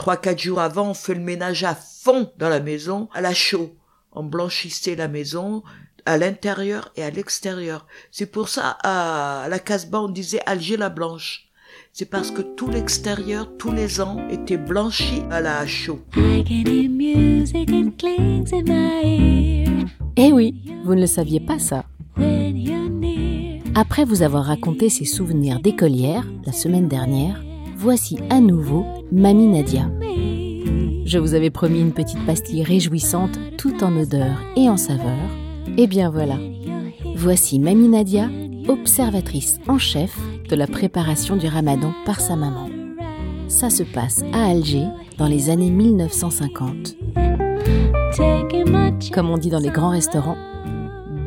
Trois, quatre jours avant, on fait le ménage à fond dans la maison, à la chaux. On blanchissait la maison à l'intérieur et à l'extérieur. C'est pour ça, à la Casbah, on disait Alger la Blanche. C'est parce que tout l'extérieur, tous les ans, était blanchi à la chaux. Eh oui, vous ne le saviez pas ça. Après vous avoir raconté ses souvenirs d'écolière la semaine dernière, voici à nouveau Mamie Nadia. Je vous avais promis une petite pastille réjouissante tout en odeur et en saveur. Et eh bien voilà. Voici Mamie Nadia, observatrice en chef de la préparation du ramadan par sa maman. Ça se passe à Alger dans les années 1950. Comme on dit dans les grands restaurants,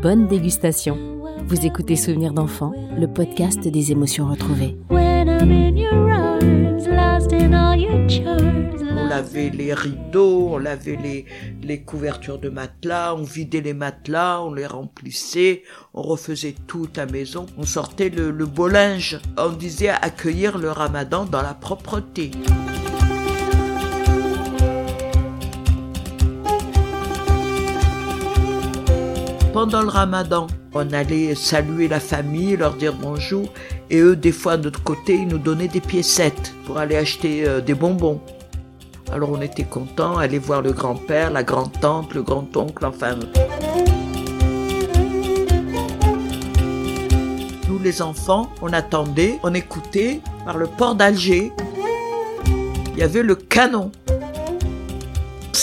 bonne dégustation. Vous écoutez Souvenirs d'enfants, le podcast des émotions retrouvées. On lavait les rideaux, on lavait les, les couvertures de matelas, on vidait les matelas, on les remplissait, on refaisait tout à maison, on sortait le, le beau linge. On disait accueillir le ramadan dans la propreté. pendant le ramadan. On allait saluer la famille, leur dire bonjour, et eux, des fois, de notre côté, ils nous donnaient des piécettes pour aller acheter euh, des bonbons. Alors on était contents, aller voir le grand-père, la grand-tante, le grand-oncle, enfin. Nous, les enfants, on attendait, on écoutait par le port d'Alger. Il y avait le canon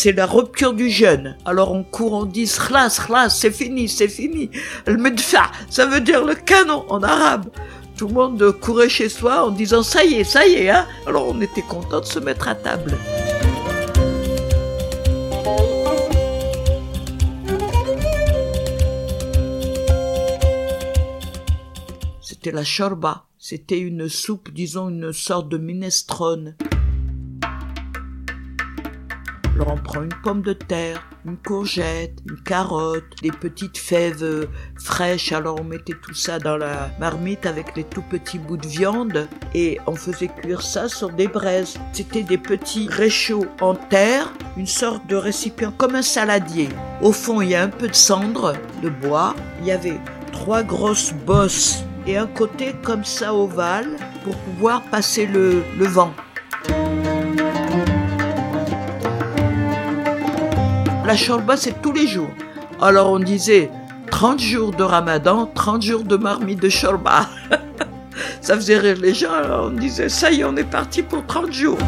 c'est la rupture du jeûne. Alors on court, on dit khlas, khlas, c'est fini, c'est fini. Le medfa, ça veut dire le canon en arabe. Tout le monde courait chez soi en disant ça y est, ça y est, hein. Alors on était content de se mettre à table. C'était la shorba. C'était une soupe, disons une sorte de minestrone. Alors on prend une pomme de terre, une courgette, une carotte, des petites fèves euh, fraîches. Alors on mettait tout ça dans la marmite avec les tout petits bouts de viande et on faisait cuire ça sur des braises. C'était des petits réchauds en terre, une sorte de récipient comme un saladier. Au fond, il y a un peu de cendre de bois. Il y avait trois grosses bosses et un côté comme ça ovale pour pouvoir passer le, le vent. La shorba, c'est tous les jours. Alors on disait 30 jours de ramadan, 30 jours de marmite de shorba. ça faisait rire les gens, alors on disait ça y est, on est parti pour 30 jours.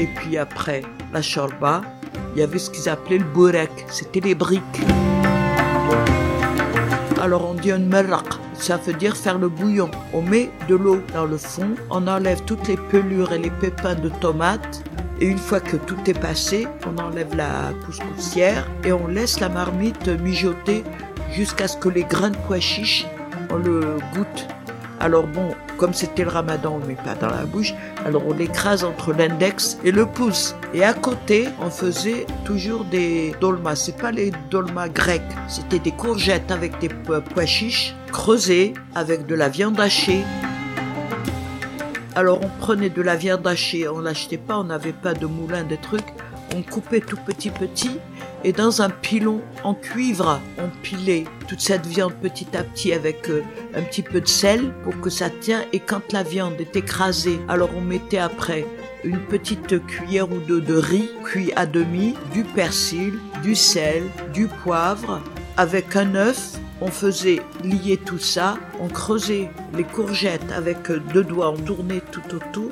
Et puis après la shorba, il y avait ce qu'ils appelaient le burek, c'était les briques. Alors on dit un meraq, ça veut dire faire le bouillon. On met de l'eau dans le fond, on enlève toutes les pelures et les pépins de tomates, et une fois que tout est passé, on enlève la poussière et on laisse la marmite mijoter jusqu'à ce que les grains de pois chiches, on le goûte. Alors bon, comme c'était le ramadan, on met pas dans la bouche, alors on l'écrase entre l'index et le pouce. Et à côté, on faisait toujours des dolmas. C'est pas les dolmas grecs, c'était des courgettes avec des pois chiches creusés avec de la viande hachée, alors on prenait de la viande hachée, on l'achetait pas, on n'avait pas de moulin, des trucs. On coupait tout petit petit et dans un pilon en cuivre, on pilait toute cette viande petit à petit avec euh, un petit peu de sel pour que ça tient. Et quand la viande est écrasée, alors on mettait après une petite cuillère ou deux de riz cuit à demi, du persil, du sel, du poivre, avec un œuf on faisait lier tout ça, on creusait les courgettes avec deux doigts, on tournait tout autour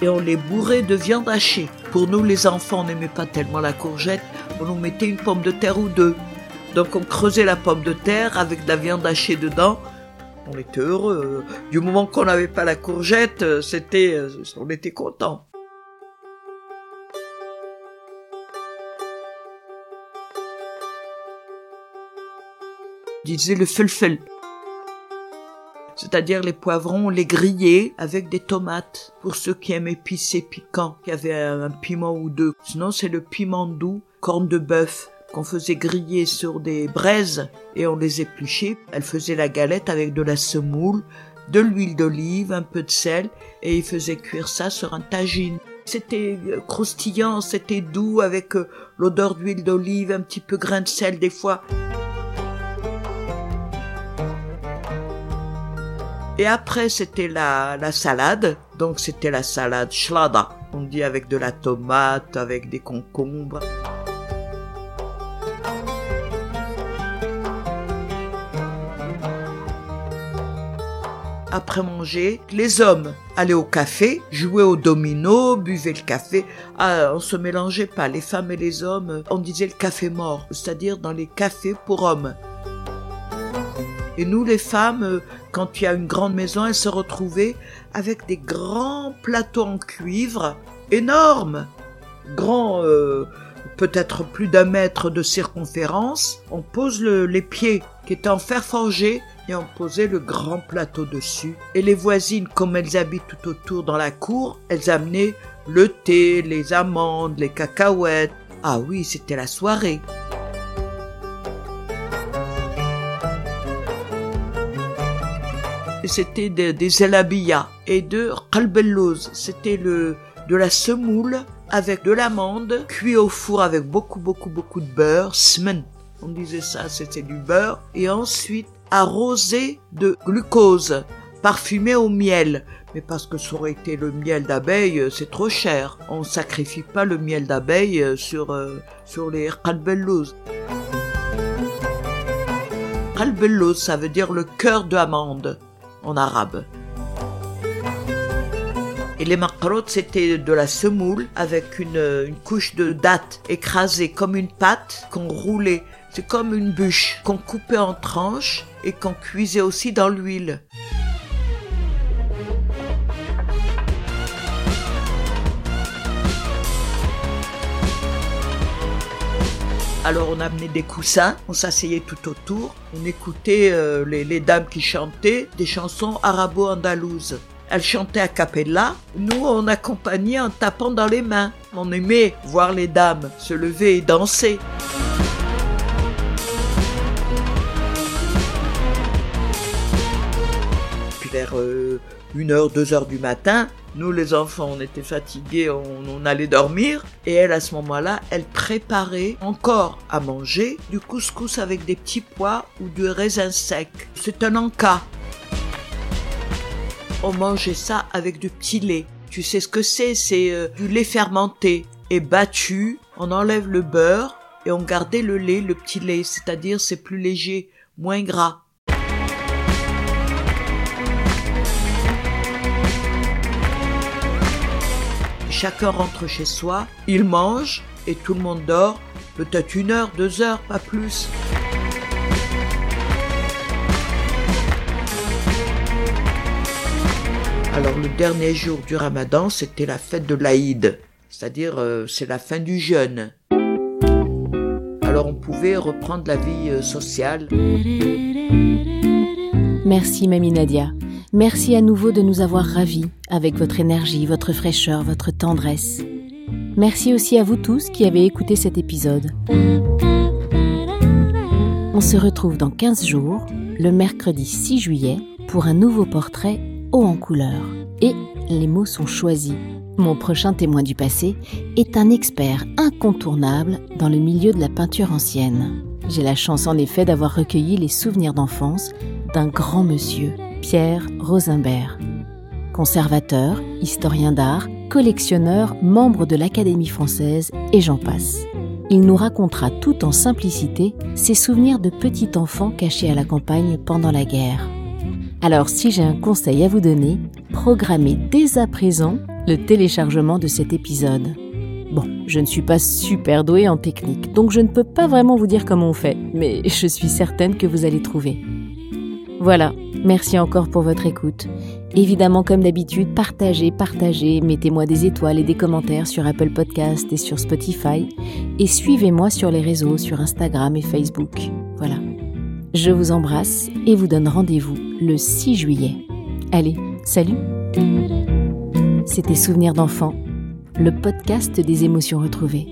et on les bourrait de viande hachée. Pour nous, les enfants, on n'aimait pas tellement la courgette, on nous mettait une pomme de terre ou deux. Donc on creusait la pomme de terre avec de la viande hachée dedans. On était heureux. Du moment qu'on n'avait pas la courgette, c'était, on était content. Disait le felfel. C'est-à-dire les poivrons, les grillés avec des tomates. Pour ceux qui aiment épicé piquant, qui avaient un piment ou deux. Sinon, c'est le piment doux, corne de bœuf, qu'on faisait griller sur des braises et on les épluchait. Elle faisait la galette avec de la semoule, de l'huile d'olive, un peu de sel, et il faisait cuire ça sur un tagine. C'était euh, croustillant, c'était doux avec euh, l'odeur d'huile d'olive, un petit peu grain de sel des fois. Et après, c'était la, la salade. Donc, c'était la salade schlada. On dit avec de la tomate, avec des concombres. après manger, les hommes allaient au café, jouaient au domino, buvaient le café. Ah, on se mélangeait pas, les femmes et les hommes, on disait le café mort, c'est-à-dire dans les cafés pour hommes. Et nous, les femmes, quand il y a une grande maison, elles se retrouvaient avec des grands plateaux en cuivre, énormes, grands, euh, peut-être plus d'un mètre de circonférence. On pose les pieds qui étaient en fer forgé et on posait le grand plateau dessus. Et les voisines, comme elles habitent tout autour dans la cour, elles amenaient le thé, les amandes, les cacahuètes. Ah oui, c'était la soirée. C'était des, des et de qalbellouz. C'était le, de la semoule avec de l'amande, cuit au four avec beaucoup, beaucoup, beaucoup de beurre, smen. On disait ça, c'était du beurre. Et ensuite, arrosé de glucose, parfumé au miel. Mais parce que ça aurait été le miel d'abeille, euh, c'est trop cher. On sacrifie pas le miel d'abeille euh, sur, euh, sur les qalbellouz. Qalbellouz, ça veut dire le cœur d'amande en arabe. Et les makrot, c'était de la semoule avec une, une couche de dattes écrasée comme une pâte qu'on roulait. C'est comme une bûche qu'on coupait en tranches et qu'on cuisait aussi dans l'huile. Alors on amenait des coussins, on s'asseyait tout autour, on écoutait euh, les, dames qui chantaient des chansons arabo-andalouses. Elles chantaient a cappella, nous on accompagnait en tapant dans les mains. On aimait voir les dames se lever et danser. vers euh, une heure, deux heures du matin. Nous, les enfants, on était fatigués, on, allait dormir. Et elle, à ce moment-là, elle préparait encore à manger du couscous avec des petits pois ou du raisin sec. C'est un encas. On mangeait ça avec du petit lait. Tu sais ce que c'est? C'est euh, du lait fermenté et battu. On enlève le beurre et on gardait le lait, le petit lait. C'est-à-dire c'est plus léger, moins gras. Chacun rentre chez soi, il mange et tout le monde dort, peut-être une heure, deux heures, pas plus. Alors le dernier jour du ramadan, c'était la fête de l'Aïd, c'est-à-dire euh, c'est la fin du jeûne. Alors on pouvait reprendre la vie euh, sociale. Merci Mamie Nadia. Merci à nouveau de nous avoir ravis avec votre énergie, votre fraîcheur, votre tendresse. Merci aussi à vous tous qui avez écouté cet épisode. On se retrouve dans 15 jours, le mercredi 6 juillet, pour un nouveau portrait haut en couleur. Et les mots sont choisis. Mon prochain témoin du passé est un expert incontournable dans le milieu de la peinture ancienne. J'ai la chance en effet d'avoir recueilli les souvenirs d'enfance d'un grand monsieur Pierre Rosenberg. Conservateur, historien d'art, collectionneur, membre de l'Académie française et j'en passe. Il nous racontera tout en simplicité ses souvenirs de petit enfant caché à la campagne pendant la guerre. Alors si j'ai un conseil à vous donner, programmez dès à présent le téléchargement de cet épisode. Bon, je ne suis pas super douée en technique, donc je ne peux pas vraiment vous dire comment on fait, mais je suis certaine que vous allez trouver. Voilà, merci encore pour votre écoute. Évidemment, comme d'habitude, partagez, partagez, mettez-moi des étoiles et des commentaires sur Apple Podcast et sur Spotify, et suivez-moi sur les réseaux, sur Instagram et Facebook. Voilà. Je vous embrasse et vous donne rendez-vous le 6 juillet. Allez, salut C'était Souvenirs d'enfant, le podcast des émotions retrouvées.